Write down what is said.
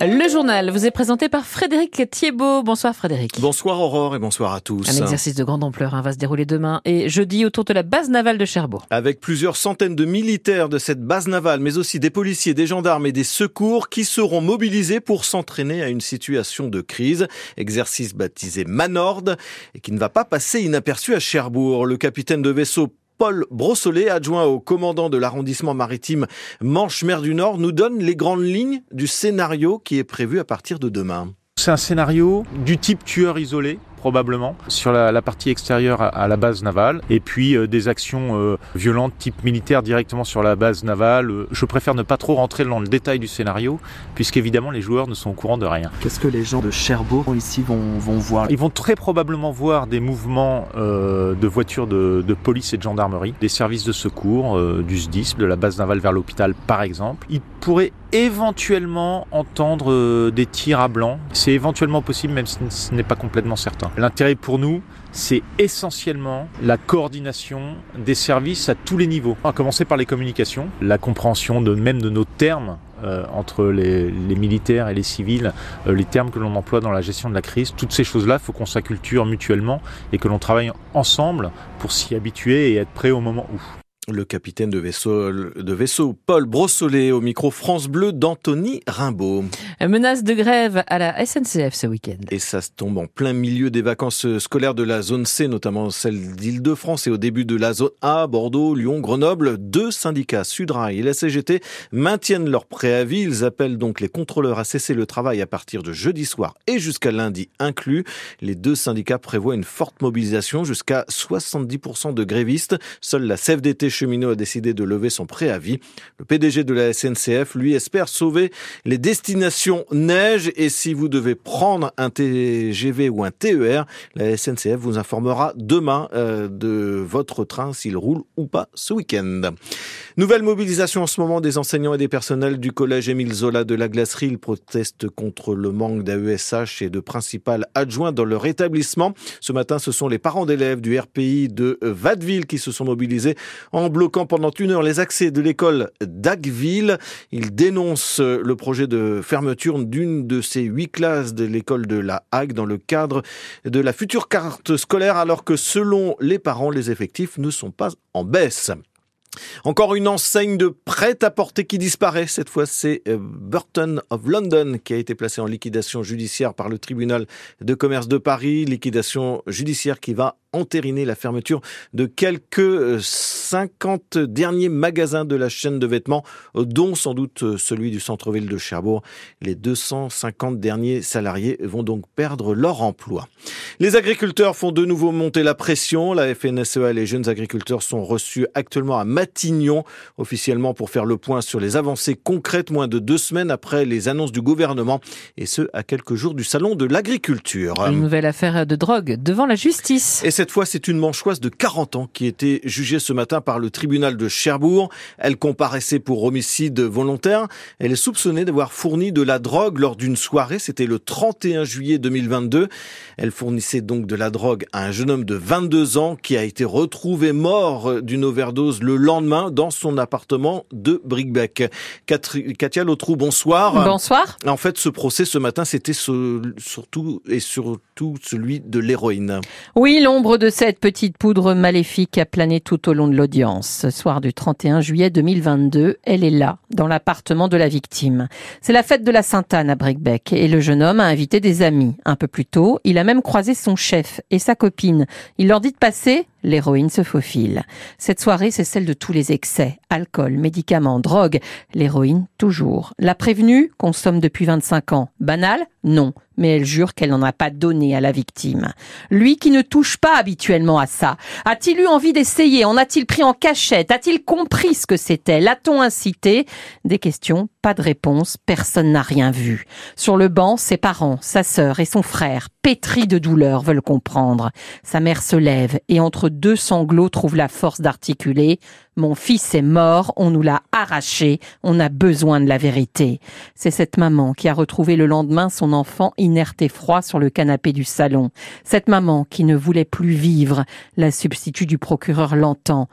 Le journal vous est présenté par Frédéric Thiebaud. Bonsoir Frédéric. Bonsoir Aurore et bonsoir à tous. Un exercice de grande ampleur hein, va se dérouler demain et jeudi autour de la base navale de Cherbourg. Avec plusieurs centaines de militaires de cette base navale, mais aussi des policiers, des gendarmes et des secours qui seront mobilisés pour s'entraîner à une situation de crise. Exercice baptisé Manord et qui ne va pas passer inaperçu à Cherbourg. Le capitaine de vaisseau Paul Brossolet, adjoint au commandant de l'arrondissement maritime Manche-Mer du Nord, nous donne les grandes lignes du scénario qui est prévu à partir de demain. C'est un scénario du type tueur isolé probablement, sur la, la partie extérieure à, à, la base navale, et puis euh, des actions euh, violentes type militaire directement sur la base navale. Euh, je préfère ne pas trop rentrer dans le détail du scénario, puisqu'évidemment les joueurs ne sont au courant de rien. Qu'est-ce que les gens de Cherbourg ici vont, vont voir? Ils vont très probablement voir des mouvements euh, de voitures de, de, police et de gendarmerie, des services de secours, du SDIS, de la base navale vers l'hôpital par exemple. Ils pourraient éventuellement entendre des tirs à blanc. C'est éventuellement possible, même si ce n'est pas complètement certain. L'intérêt pour nous, c'est essentiellement la coordination des services à tous les niveaux, à commencer par les communications, la compréhension de même de nos termes euh, entre les, les, militaires et les civils, euh, les termes que l'on emploie dans la gestion de la crise, toutes ces choses-là, il faut qu'on s'acculture mutuellement et que l'on travaille ensemble pour s'y habituer et être prêt au moment où. Le capitaine de vaisseau, Paul Brossolet au micro France Bleu d'Anthony Rimbaud. Menace de grève à la SNCF ce week-end. Et ça se tombe en plein milieu des vacances scolaires de la zone C, notamment celle d'Île-de-France et au début de la zone A, Bordeaux, Lyon, Grenoble. Deux syndicats, Sudrail et la CGT, maintiennent leur préavis. Ils appellent donc les contrôleurs à cesser le travail à partir de jeudi soir et jusqu'à lundi inclus. Les deux syndicats prévoient une forte mobilisation jusqu'à 70% de grévistes. Seule la CFDT cheminot a décidé de lever son préavis. Le PDG de la SNCF, lui, espère sauver les destinations neige et si vous devez prendre un TGV ou un TER, la SNCF vous informera demain euh, de votre train s'il roule ou pas ce week-end. Nouvelle mobilisation en ce moment des enseignants et des personnels du collège Émile Zola de la Glacerie. Ils protestent contre le manque d'AESH et de principal adjoint dans leur établissement. Ce matin, ce sont les parents d'élèves du RPI de Vadeville qui se sont mobilisés en bloquant pendant une heure les accès de l'école d'Agville. Ils dénoncent le projet de fermeture d'une de ces huit classes de l'école de la Hague dans le cadre de la future carte scolaire alors que selon les parents, les effectifs ne sont pas en baisse. Encore une enseigne de prêt-à-porter qui disparaît. Cette fois, c'est Burton of London qui a été placé en liquidation judiciaire par le tribunal de commerce de Paris. Liquidation judiciaire qui va entériner la fermeture de quelques 50 derniers magasins de la chaîne de vêtements, dont sans doute celui du centre-ville de Cherbourg. Les 250 derniers salariés vont donc perdre leur emploi. Les agriculteurs font de nouveau monter la pression. La FNSEA et les jeunes agriculteurs sont reçus actuellement à Matignon, officiellement pour faire le point sur les avancées concrètes moins de deux semaines après les annonces du gouvernement, et ce, à quelques jours du salon de l'agriculture. Une nouvelle affaire de drogue devant la justice. Et cette fois, c'est une manchoise de 40 ans qui était jugée ce matin par le tribunal de Cherbourg. Elle comparaissait pour homicide volontaire. Elle est soupçonnée d'avoir fourni de la drogue lors d'une soirée. C'était le 31 juillet 2022. Elle fournissait donc de la drogue à un jeune homme de 22 ans qui a été retrouvé mort d'une overdose le lendemain dans son appartement de Brickbeck. Katia Lautrou, bonsoir. Bonsoir. En fait, ce procès ce matin, c'était surtout et surtout celui de l'héroïne. Oui, l'ombre de cette petite poudre maléfique a plané tout au long de l'audience. Ce soir du 31 juillet 2022, elle est là, dans l'appartement de la victime. C'est la fête de la Sainte-Anne à Brickbeck et le jeune homme a invité des amis. Un peu plus tôt, il a même croisé son chef et sa copine. Il leur dit de passer L'héroïne se faufile. Cette soirée, c'est celle de tous les excès. Alcool, médicaments, drogue. L'héroïne, toujours. La prévenue consomme depuis 25 ans. Banal Non. Mais elle jure qu'elle n'en a pas donné à la victime. Lui qui ne touche pas habituellement à ça. A-t-il eu envie d'essayer? En a-t-il pris en cachette? A-t-il compris ce que c'était? L'a-t-on incité? Des questions, pas de réponse, personne n'a rien vu. Sur le banc, ses parents, sa sœur et son frère, pétris de douleur, veulent comprendre. Sa mère se lève et entre deux sanglots trouve la force d'articuler mon fils est mort, on nous l'a arraché, on a besoin de la vérité. C'est cette maman qui a retrouvé le lendemain son enfant inerte et froid sur le canapé du salon. Cette maman qui ne voulait plus vivre. La substitut du procureur l'entend.